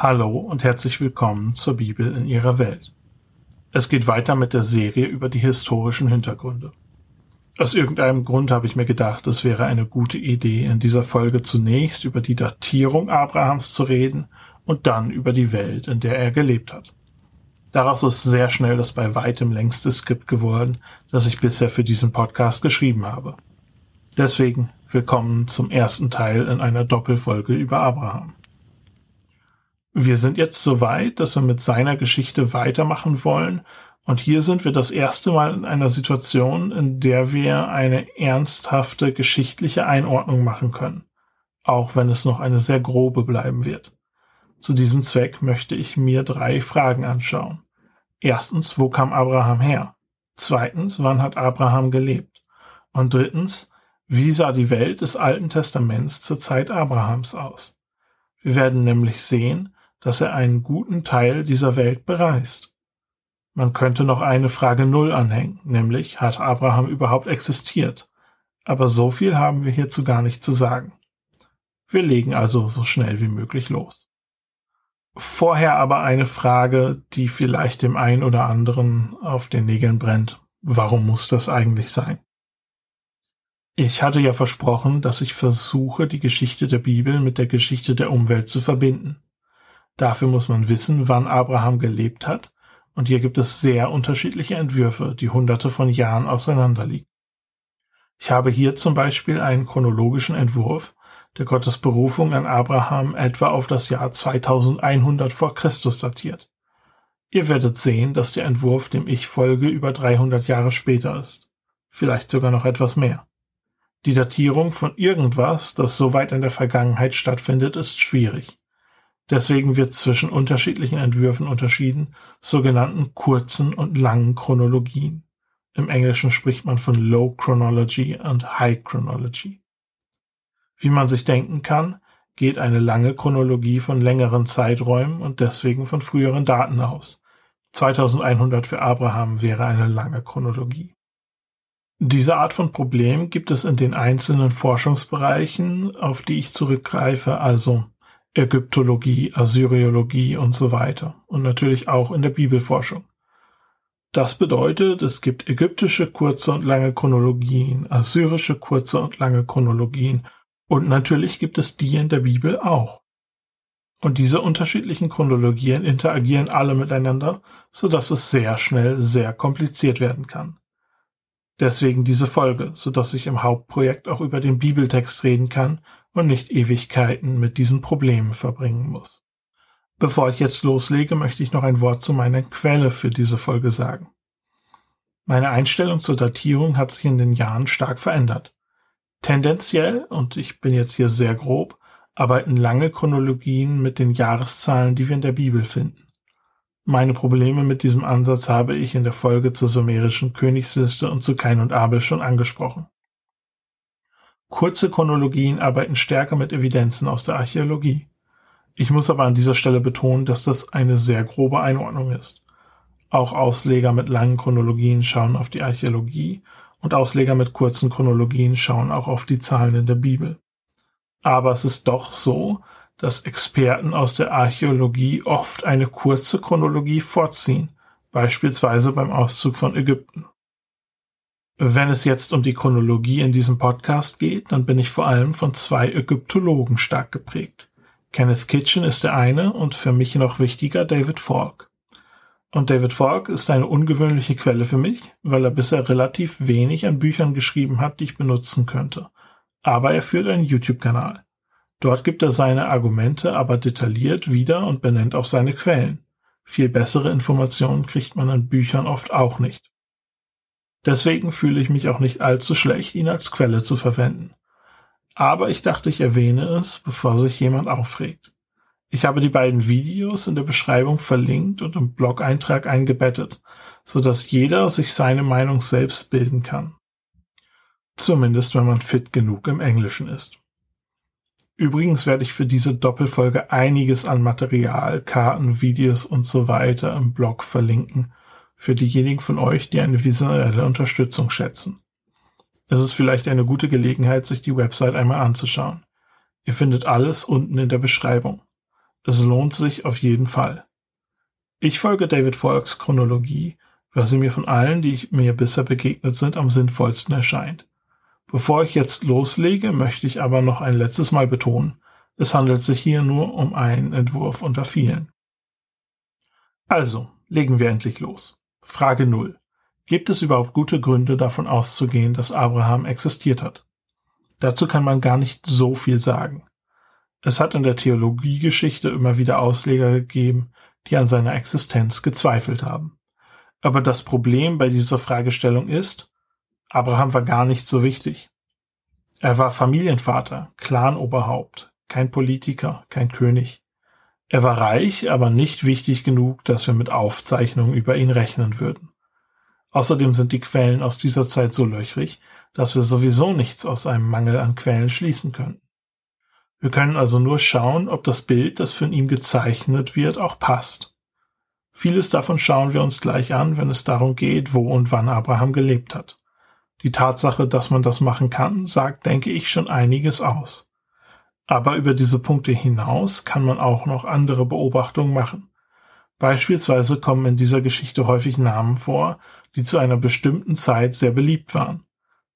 Hallo und herzlich willkommen zur Bibel in ihrer Welt. Es geht weiter mit der Serie über die historischen Hintergründe. Aus irgendeinem Grund habe ich mir gedacht, es wäre eine gute Idee, in dieser Folge zunächst über die Datierung Abrahams zu reden und dann über die Welt, in der er gelebt hat. Daraus ist sehr schnell das bei weitem längste Skript geworden, das ich bisher für diesen Podcast geschrieben habe. Deswegen willkommen zum ersten Teil in einer Doppelfolge über Abraham. Wir sind jetzt so weit, dass wir mit seiner Geschichte weitermachen wollen. Und hier sind wir das erste Mal in einer Situation, in der wir eine ernsthafte geschichtliche Einordnung machen können. Auch wenn es noch eine sehr grobe bleiben wird. Zu diesem Zweck möchte ich mir drei Fragen anschauen. Erstens, wo kam Abraham her? Zweitens, wann hat Abraham gelebt? Und drittens, wie sah die Welt des Alten Testaments zur Zeit Abrahams aus? Wir werden nämlich sehen, dass er einen guten Teil dieser Welt bereist. Man könnte noch eine Frage Null anhängen, nämlich hat Abraham überhaupt existiert? Aber so viel haben wir hierzu gar nicht zu sagen. Wir legen also so schnell wie möglich los. Vorher aber eine Frage, die vielleicht dem einen oder anderen auf den Nägeln brennt. Warum muss das eigentlich sein? Ich hatte ja versprochen, dass ich versuche, die Geschichte der Bibel mit der Geschichte der Umwelt zu verbinden. Dafür muss man wissen, wann Abraham gelebt hat, und hier gibt es sehr unterschiedliche Entwürfe, die hunderte von Jahren auseinanderliegen. Ich habe hier zum Beispiel einen chronologischen Entwurf, der Gottes Berufung an Abraham etwa auf das Jahr 2100 vor Christus datiert. Ihr werdet sehen, dass der Entwurf, dem ich folge, über 300 Jahre später ist. Vielleicht sogar noch etwas mehr. Die Datierung von irgendwas, das so weit in der Vergangenheit stattfindet, ist schwierig. Deswegen wird zwischen unterschiedlichen Entwürfen unterschieden, sogenannten kurzen und langen Chronologien. Im Englischen spricht man von Low Chronology und High Chronology. Wie man sich denken kann, geht eine lange Chronologie von längeren Zeiträumen und deswegen von früheren Daten aus. 2100 für Abraham wäre eine lange Chronologie. Diese Art von Problem gibt es in den einzelnen Forschungsbereichen, auf die ich zurückgreife, also Ägyptologie, Assyriologie und so weiter und natürlich auch in der Bibelforschung. Das bedeutet, es gibt ägyptische kurze und lange Chronologien, assyrische kurze und lange Chronologien und natürlich gibt es die in der Bibel auch. Und diese unterschiedlichen Chronologien interagieren alle miteinander, so dass es sehr schnell sehr kompliziert werden kann. Deswegen diese Folge, so dass ich im Hauptprojekt auch über den Bibeltext reden kann und nicht Ewigkeiten mit diesen Problemen verbringen muss. Bevor ich jetzt loslege, möchte ich noch ein Wort zu meiner Quelle für diese Folge sagen. Meine Einstellung zur Datierung hat sich in den Jahren stark verändert. Tendenziell, und ich bin jetzt hier sehr grob, arbeiten lange Chronologien mit den Jahreszahlen, die wir in der Bibel finden. Meine Probleme mit diesem Ansatz habe ich in der Folge zur sumerischen Königsliste und zu Kain und Abel schon angesprochen. Kurze Chronologien arbeiten stärker mit Evidenzen aus der Archäologie. Ich muss aber an dieser Stelle betonen, dass das eine sehr grobe Einordnung ist. Auch Ausleger mit langen Chronologien schauen auf die Archäologie und Ausleger mit kurzen Chronologien schauen auch auf die Zahlen in der Bibel. Aber es ist doch so, dass Experten aus der Archäologie oft eine kurze Chronologie vorziehen, beispielsweise beim Auszug von Ägypten. Wenn es jetzt um die Chronologie in diesem Podcast geht, dann bin ich vor allem von zwei Ägyptologen stark geprägt. Kenneth Kitchen ist der eine und für mich noch wichtiger David Falk. Und David Falk ist eine ungewöhnliche Quelle für mich, weil er bisher relativ wenig an Büchern geschrieben hat, die ich benutzen könnte. Aber er führt einen YouTube-Kanal. Dort gibt er seine Argumente aber detailliert wieder und benennt auch seine Quellen. Viel bessere Informationen kriegt man an Büchern oft auch nicht. Deswegen fühle ich mich auch nicht allzu schlecht, ihn als Quelle zu verwenden. Aber ich dachte, ich erwähne es, bevor sich jemand aufregt. Ich habe die beiden Videos in der Beschreibung verlinkt und im Blog-Eintrag eingebettet, so dass jeder sich seine Meinung selbst bilden kann. Zumindest wenn man fit genug im Englischen ist. Übrigens werde ich für diese Doppelfolge einiges an Material, Karten, Videos und so weiter im Blog verlinken, für diejenigen von euch, die eine visuelle Unterstützung schätzen. Es ist vielleicht eine gute Gelegenheit, sich die Website einmal anzuschauen. Ihr findet alles unten in der Beschreibung. Es lohnt sich auf jeden Fall. Ich folge David Volks Chronologie, weil sie mir von allen, die mir bisher begegnet sind, am sinnvollsten erscheint. Bevor ich jetzt loslege, möchte ich aber noch ein letztes Mal betonen, es handelt sich hier nur um einen Entwurf unter vielen. Also, legen wir endlich los. Frage 0. Gibt es überhaupt gute Gründe davon auszugehen, dass Abraham existiert hat? Dazu kann man gar nicht so viel sagen. Es hat in der Theologiegeschichte immer wieder Ausleger gegeben, die an seiner Existenz gezweifelt haben. Aber das Problem bei dieser Fragestellung ist, Abraham war gar nicht so wichtig. Er war Familienvater, Clanoberhaupt, kein Politiker, kein König. Er war reich, aber nicht wichtig genug, dass wir mit Aufzeichnungen über ihn rechnen würden. Außerdem sind die Quellen aus dieser Zeit so löchrig, dass wir sowieso nichts aus einem Mangel an Quellen schließen können. Wir können also nur schauen, ob das Bild, das von ihm gezeichnet wird, auch passt. Vieles davon schauen wir uns gleich an, wenn es darum geht, wo und wann Abraham gelebt hat. Die Tatsache, dass man das machen kann, sagt, denke ich, schon einiges aus. Aber über diese Punkte hinaus kann man auch noch andere Beobachtungen machen. Beispielsweise kommen in dieser Geschichte häufig Namen vor, die zu einer bestimmten Zeit sehr beliebt waren.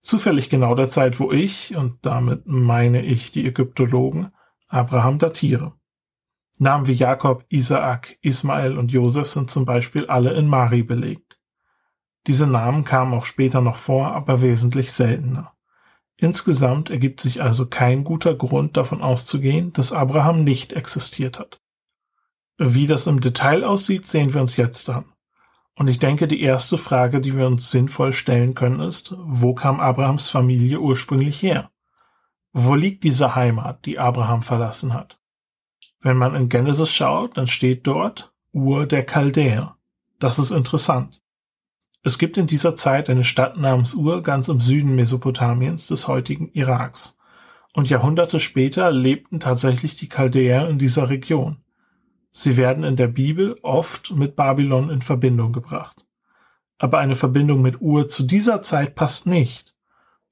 Zufällig genau der Zeit, wo ich, und damit meine ich die Ägyptologen, Abraham datiere. Namen wie Jakob, Isaak, Ismael und Josef sind zum Beispiel alle in Mari belegt. Diese Namen kamen auch später noch vor, aber wesentlich seltener. Insgesamt ergibt sich also kein guter Grund davon auszugehen, dass Abraham nicht existiert hat. Wie das im Detail aussieht, sehen wir uns jetzt an. Und ich denke, die erste Frage, die wir uns sinnvoll stellen können, ist, wo kam Abrahams Familie ursprünglich her? Wo liegt diese Heimat, die Abraham verlassen hat? Wenn man in Genesis schaut, dann steht dort Ur der Chaldäer. Das ist interessant. Es gibt in dieser Zeit eine Stadt namens Ur ganz im Süden Mesopotamiens des heutigen Iraks. Und Jahrhunderte später lebten tatsächlich die Chaldäer in dieser Region. Sie werden in der Bibel oft mit Babylon in Verbindung gebracht. Aber eine Verbindung mit Ur zu dieser Zeit passt nicht.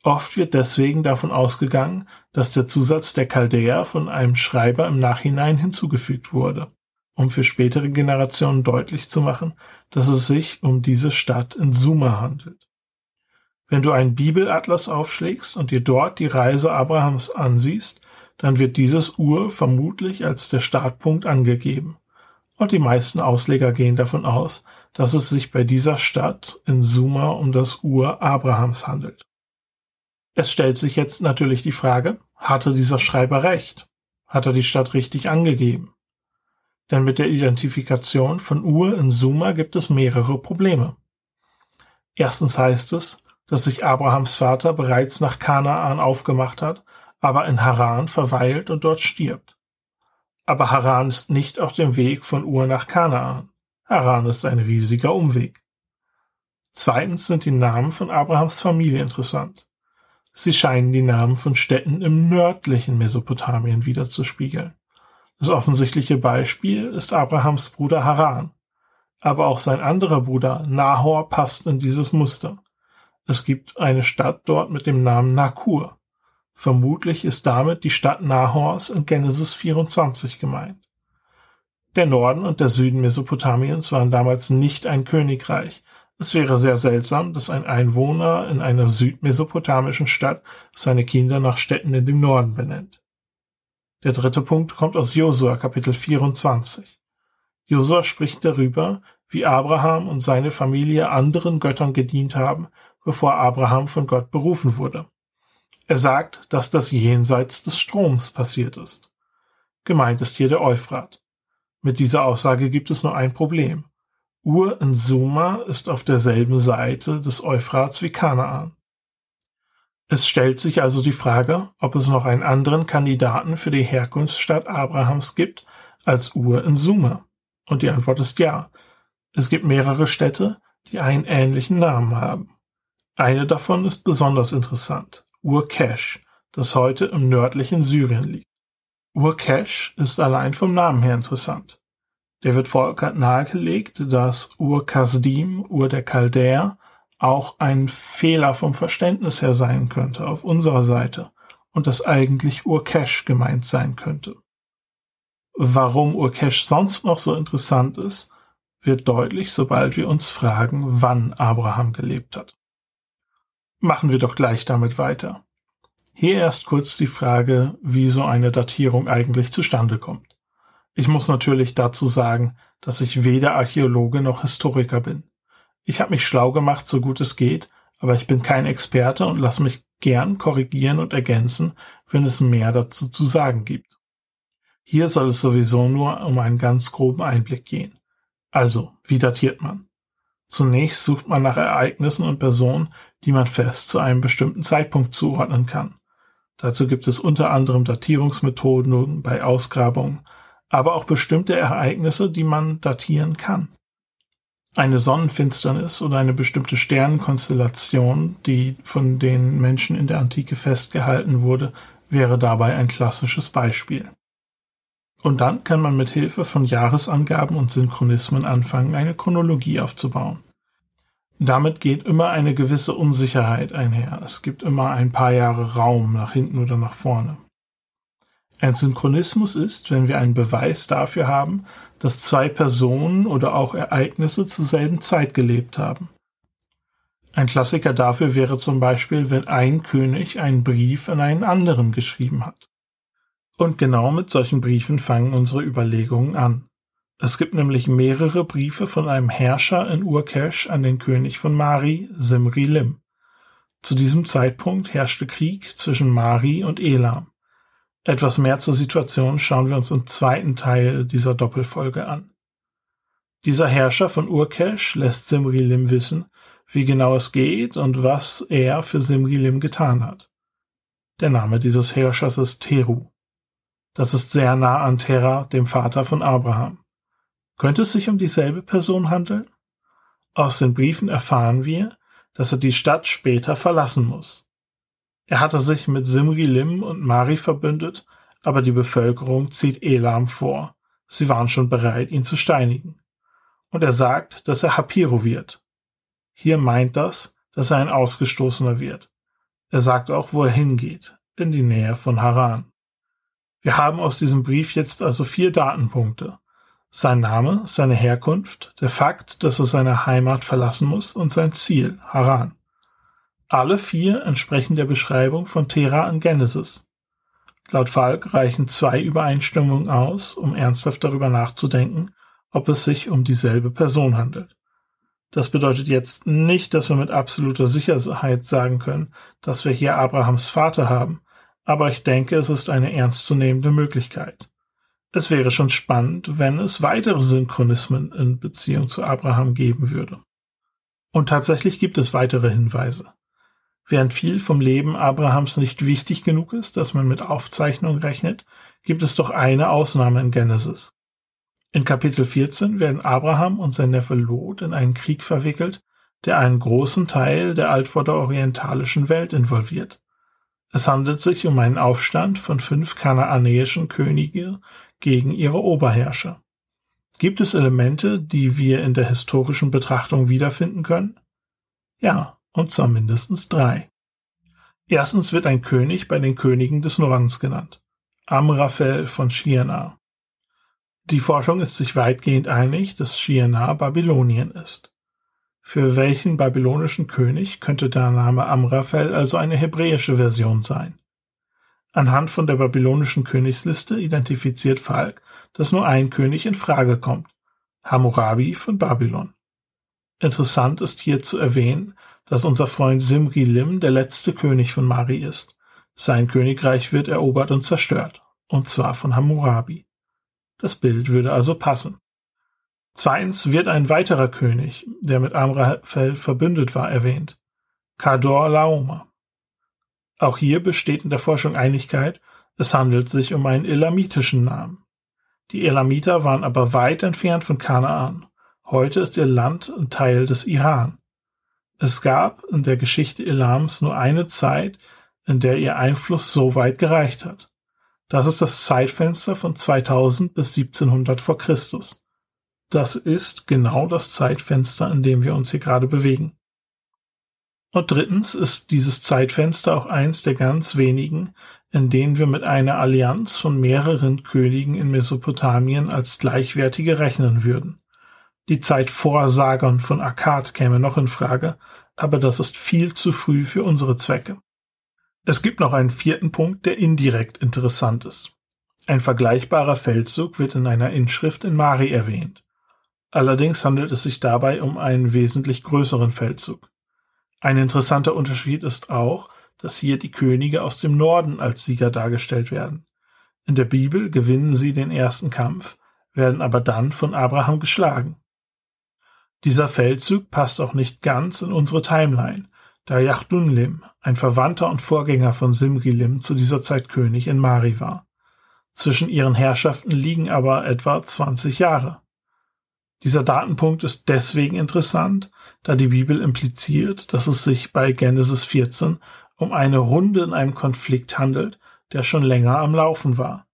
Oft wird deswegen davon ausgegangen, dass der Zusatz der Chaldäer von einem Schreiber im Nachhinein hinzugefügt wurde um für spätere Generationen deutlich zu machen, dass es sich um diese Stadt in Sumer handelt. Wenn du einen Bibelatlas aufschlägst und dir dort die Reise Abrahams ansiehst, dann wird dieses Ur vermutlich als der Startpunkt angegeben. Und die meisten Ausleger gehen davon aus, dass es sich bei dieser Stadt in Sumer um das Ur Abrahams handelt. Es stellt sich jetzt natürlich die Frage, hatte dieser Schreiber recht? Hat er die Stadt richtig angegeben? Denn mit der Identifikation von Ur in Suma gibt es mehrere Probleme. Erstens heißt es, dass sich Abrahams Vater bereits nach Kanaan aufgemacht hat, aber in Haran verweilt und dort stirbt. Aber Haran ist nicht auf dem Weg von Ur nach Kanaan. Haran ist ein riesiger Umweg. Zweitens sind die Namen von Abrahams Familie interessant. Sie scheinen die Namen von Städten im nördlichen Mesopotamien wiederzuspiegeln. Das offensichtliche Beispiel ist Abrahams Bruder Haran. Aber auch sein anderer Bruder Nahor passt in dieses Muster. Es gibt eine Stadt dort mit dem Namen Nakur. Vermutlich ist damit die Stadt Nahors in Genesis 24 gemeint. Der Norden und der Süden Mesopotamiens waren damals nicht ein Königreich. Es wäre sehr seltsam, dass ein Einwohner in einer südmesopotamischen Stadt seine Kinder nach Städten in dem Norden benennt. Der dritte Punkt kommt aus Josua Kapitel 24. Josua spricht darüber, wie Abraham und seine Familie anderen Göttern gedient haben, bevor Abraham von Gott berufen wurde. Er sagt, dass das jenseits des Stroms passiert ist. Gemeint ist hier der Euphrat. Mit dieser Aussage gibt es nur ein Problem. Ur in Suma ist auf derselben Seite des Euphrats wie Kanaan. Es stellt sich also die Frage, ob es noch einen anderen Kandidaten für die Herkunftsstadt Abrahams gibt als Ur in Sumer. Und die Antwort ist ja. Es gibt mehrere Städte, die einen ähnlichen Namen haben. Eine davon ist besonders interessant, Ur-Kesh, das heute im nördlichen Syrien liegt. Ur-Kesh ist allein vom Namen her interessant. David Volk hat nahegelegt, dass Ur-Kasdim, Ur der Chaldäer, auch ein Fehler vom Verständnis her sein könnte auf unserer Seite und dass eigentlich Urcash gemeint sein könnte. Warum Urkesh sonst noch so interessant ist, wird deutlich, sobald wir uns fragen, wann Abraham gelebt hat. Machen wir doch gleich damit weiter. Hier erst kurz die Frage, wie so eine Datierung eigentlich zustande kommt. Ich muss natürlich dazu sagen, dass ich weder Archäologe noch Historiker bin. Ich habe mich schlau gemacht, so gut es geht, aber ich bin kein Experte und lasse mich gern korrigieren und ergänzen, wenn es mehr dazu zu sagen gibt. Hier soll es sowieso nur um einen ganz groben Einblick gehen. Also, wie datiert man? Zunächst sucht man nach Ereignissen und Personen, die man fest zu einem bestimmten Zeitpunkt zuordnen kann. Dazu gibt es unter anderem Datierungsmethoden bei Ausgrabungen, aber auch bestimmte Ereignisse, die man datieren kann. Eine Sonnenfinsternis oder eine bestimmte Sternenkonstellation, die von den Menschen in der Antike festgehalten wurde, wäre dabei ein klassisches Beispiel. Und dann kann man mit Hilfe von Jahresangaben und Synchronismen anfangen, eine Chronologie aufzubauen. Damit geht immer eine gewisse Unsicherheit einher. Es gibt immer ein paar Jahre Raum nach hinten oder nach vorne. Ein Synchronismus ist, wenn wir einen Beweis dafür haben, dass zwei Personen oder auch Ereignisse zur selben Zeit gelebt haben. Ein Klassiker dafür wäre zum Beispiel, wenn ein König einen Brief an einen anderen geschrieben hat. Und genau mit solchen Briefen fangen unsere Überlegungen an. Es gibt nämlich mehrere Briefe von einem Herrscher in Urkesh an den König von Mari, Simri Lim. Zu diesem Zeitpunkt herrschte Krieg zwischen Mari und Elam. Etwas mehr zur Situation schauen wir uns im zweiten Teil dieser Doppelfolge an. Dieser Herrscher von Urkesh lässt Simri Lim wissen, wie genau es geht und was er für Simri Lim getan hat. Der Name dieses Herrschers ist Teru. Das ist sehr nah an Terra, dem Vater von Abraham. Könnte es sich um dieselbe Person handeln? Aus den Briefen erfahren wir, dass er die Stadt später verlassen muss. Er hatte sich mit Simri Lim und Mari verbündet, aber die Bevölkerung zieht Elam vor. Sie waren schon bereit, ihn zu steinigen. Und er sagt, dass er Hapiro wird. Hier meint das, dass er ein Ausgestoßener wird. Er sagt auch, wo er hingeht, in die Nähe von Haran. Wir haben aus diesem Brief jetzt also vier Datenpunkte. Sein Name, seine Herkunft, der Fakt, dass er seine Heimat verlassen muss und sein Ziel, Haran. Alle vier entsprechen der Beschreibung von Terra in Genesis. Laut Falk reichen zwei Übereinstimmungen aus, um ernsthaft darüber nachzudenken, ob es sich um dieselbe Person handelt. Das bedeutet jetzt nicht, dass wir mit absoluter Sicherheit sagen können, dass wir hier Abrahams Vater haben, aber ich denke, es ist eine ernstzunehmende Möglichkeit. Es wäre schon spannend, wenn es weitere Synchronismen in Beziehung zu Abraham geben würde. Und tatsächlich gibt es weitere Hinweise. Während viel vom Leben Abrahams nicht wichtig genug ist, dass man mit Aufzeichnung rechnet, gibt es doch eine Ausnahme in Genesis. In Kapitel 14 werden Abraham und sein Neffe Lot in einen Krieg verwickelt, der einen großen Teil der altvorderorientalischen Welt involviert. Es handelt sich um einen Aufstand von fünf kanaanäischen Könige gegen ihre Oberherrscher. Gibt es Elemente, die wir in der historischen Betrachtung wiederfinden können? Ja, und zwar mindestens drei. Erstens wird ein König bei den Königen des Nordens genannt. Amraphel von Shinar. Die Forschung ist sich weitgehend einig, dass Shinar Babylonien ist. Für welchen babylonischen König könnte der Name Amraphel also eine hebräische Version sein? Anhand von der babylonischen Königsliste identifiziert Falk, dass nur ein König in Frage kommt, Hammurabi von Babylon. Interessant ist hier zu erwähnen, dass unser Freund Simri Lim der letzte König von Mari ist. Sein Königreich wird erobert und zerstört, und zwar von Hammurabi. Das Bild würde also passen. Zweitens wird ein weiterer König, der mit Amraphel verbündet war, erwähnt. Kador Laoma. Auch hier besteht in der Forschung Einigkeit, es handelt sich um einen elamitischen Namen. Die Elamiter waren aber weit entfernt von Kanaan. Heute ist ihr Land ein Teil des Iran. Es gab in der Geschichte Elams nur eine Zeit, in der ihr Einfluss so weit gereicht hat. Das ist das Zeitfenster von 2000 bis 1700 vor Christus. Das ist genau das Zeitfenster, in dem wir uns hier gerade bewegen. Und drittens ist dieses Zeitfenster auch eins der ganz wenigen, in denen wir mit einer Allianz von mehreren Königen in Mesopotamien als gleichwertige rechnen würden. Die Zeit vor Sagon von Akkad käme noch in Frage, aber das ist viel zu früh für unsere Zwecke. Es gibt noch einen vierten Punkt, der indirekt interessant ist. Ein vergleichbarer Feldzug wird in einer Inschrift in Mari erwähnt. Allerdings handelt es sich dabei um einen wesentlich größeren Feldzug. Ein interessanter Unterschied ist auch, dass hier die Könige aus dem Norden als Sieger dargestellt werden. In der Bibel gewinnen sie den ersten Kampf, werden aber dann von Abraham geschlagen. Dieser Feldzug passt auch nicht ganz in unsere Timeline, da Yachdunlim, ein Verwandter und Vorgänger von Simrilim, zu dieser Zeit König in Mari war. Zwischen ihren Herrschaften liegen aber etwa 20 Jahre. Dieser Datenpunkt ist deswegen interessant, da die Bibel impliziert, dass es sich bei Genesis 14 um eine Runde in einem Konflikt handelt, der schon länger am Laufen war.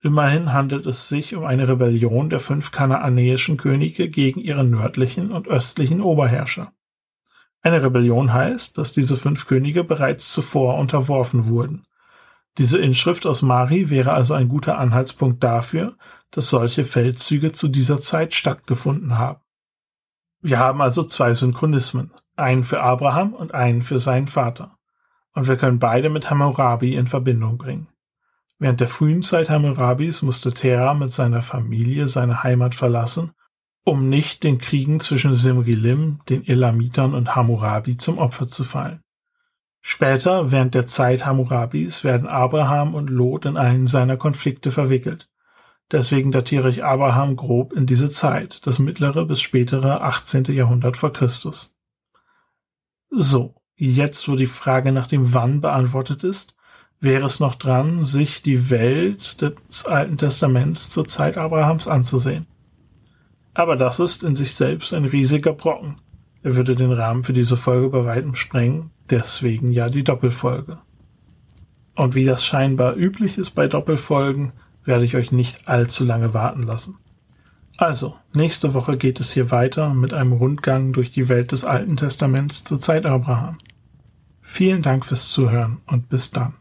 Immerhin handelt es sich um eine Rebellion der fünf kanaanäischen Könige gegen ihre nördlichen und östlichen Oberherrscher. Eine Rebellion heißt, dass diese fünf Könige bereits zuvor unterworfen wurden. Diese Inschrift aus Mari wäre also ein guter Anhaltspunkt dafür, dass solche Feldzüge zu dieser Zeit stattgefunden haben. Wir haben also zwei Synchronismen, einen für Abraham und einen für seinen Vater. Und wir können beide mit Hammurabi in Verbindung bringen. Während der frühen Zeit Hammurabis musste Terah mit seiner Familie seine Heimat verlassen, um nicht den Kriegen zwischen Simrilim, den Elamitern und Hammurabi zum Opfer zu fallen. Später, während der Zeit Hammurabis, werden Abraham und Lot in einen seiner Konflikte verwickelt. Deswegen datiere ich Abraham grob in diese Zeit, das mittlere bis spätere 18. Jahrhundert vor Christus. So, jetzt wo die Frage nach dem Wann beantwortet ist, wäre es noch dran, sich die Welt des Alten Testaments zur Zeit Abrahams anzusehen. Aber das ist in sich selbst ein riesiger Brocken. Er würde den Rahmen für diese Folge bei weitem sprengen, deswegen ja die Doppelfolge. Und wie das scheinbar üblich ist bei Doppelfolgen, werde ich euch nicht allzu lange warten lassen. Also, nächste Woche geht es hier weiter mit einem Rundgang durch die Welt des Alten Testaments zur Zeit Abraham. Vielen Dank fürs Zuhören und bis dann.